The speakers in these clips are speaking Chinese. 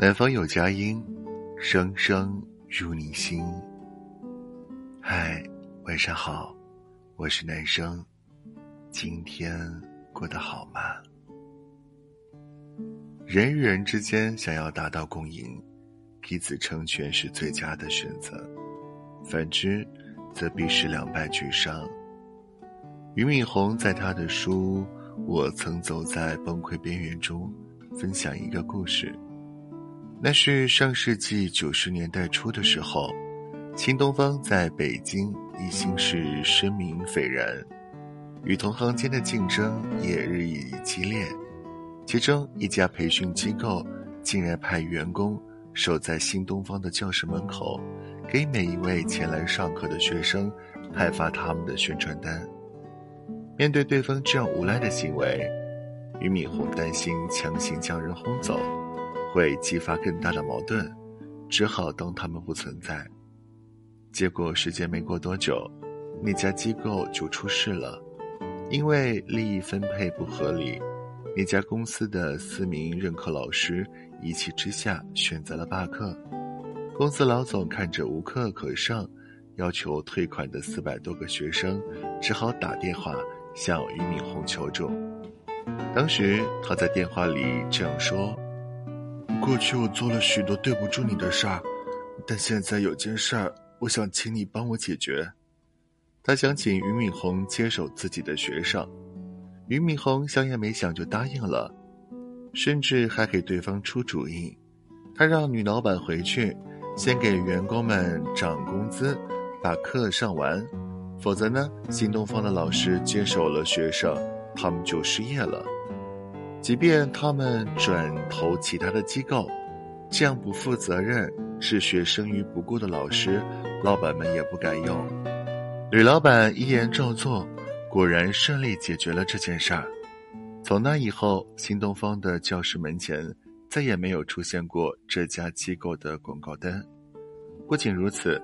南方有佳音，声声入你心。嗨，晚上好，我是男生，今天过得好吗？人与人之间想要达到共赢，彼此成全是最佳的选择，反之，则必是两败俱伤。俞敏洪在他的书《我曾走在崩溃边缘》中，分享一个故事。那是上世纪九十年代初的时候，新东方在北京一心是声名斐然，与同行间的竞争也日益激烈。其中一家培训机构竟然派员工守在新东方的教室门口，给每一位前来上课的学生派发他们的宣传单。面对对方这样无赖的行为，俞敏洪担心强行将人轰走。会激发更大的矛盾，只好当他们不存在。结果时间没过多久，那家机构就出事了，因为利益分配不合理，那家公司的四名任课老师一气之下选择了罢课。公司老总看着无课可上，要求退款的四百多个学生，只好打电话向俞敏洪求助。当时他在电话里这样说。过去我做了许多对不住你的事儿，但现在有件事儿，我想请你帮我解决。他想请俞敏洪接手自己的学生，俞敏洪想也没想就答应了，甚至还给对方出主意。他让女老板回去，先给员工们涨工资，把课上完，否则呢，新东方的老师接手了学生，他们就失业了。即便他们转投其他的机构，这样不负责任、置学生于不顾的老师，老板们也不敢用。吕老板一言照做，果然顺利解决了这件事儿。从那以后，新东方的教室门前再也没有出现过这家机构的广告单。不仅如此，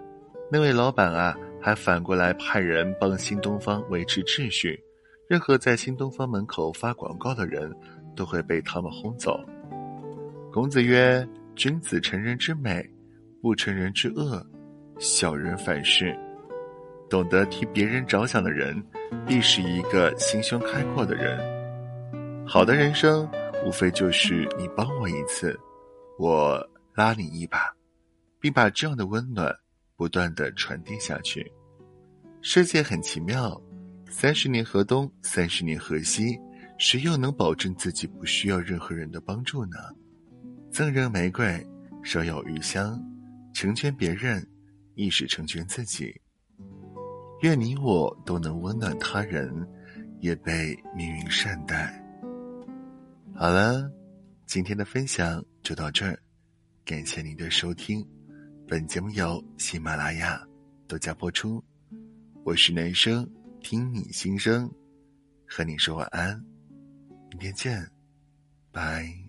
那位老板啊，还反过来派人帮新东方维持秩序，任何在新东方门口发广告的人。都会被他们轰走。孔子曰：“君子成人之美，不成人之恶。小人反是。”懂得替别人着想的人，必是一个心胸开阔的人。好的人生，无非就是你帮我一次，我拉你一把，并把这样的温暖不断的传递下去。世界很奇妙，三十年河东，三十年河西。谁又能保证自己不需要任何人的帮助呢？赠人玫瑰，手有余香，成全别人，亦是成全自己。愿你我都能温暖他人，也被命运善待。好了，今天的分享就到这儿，感谢您的收听。本节目由喜马拉雅独家播出，我是男生，听你心声，和你说晚安。明天见，拜。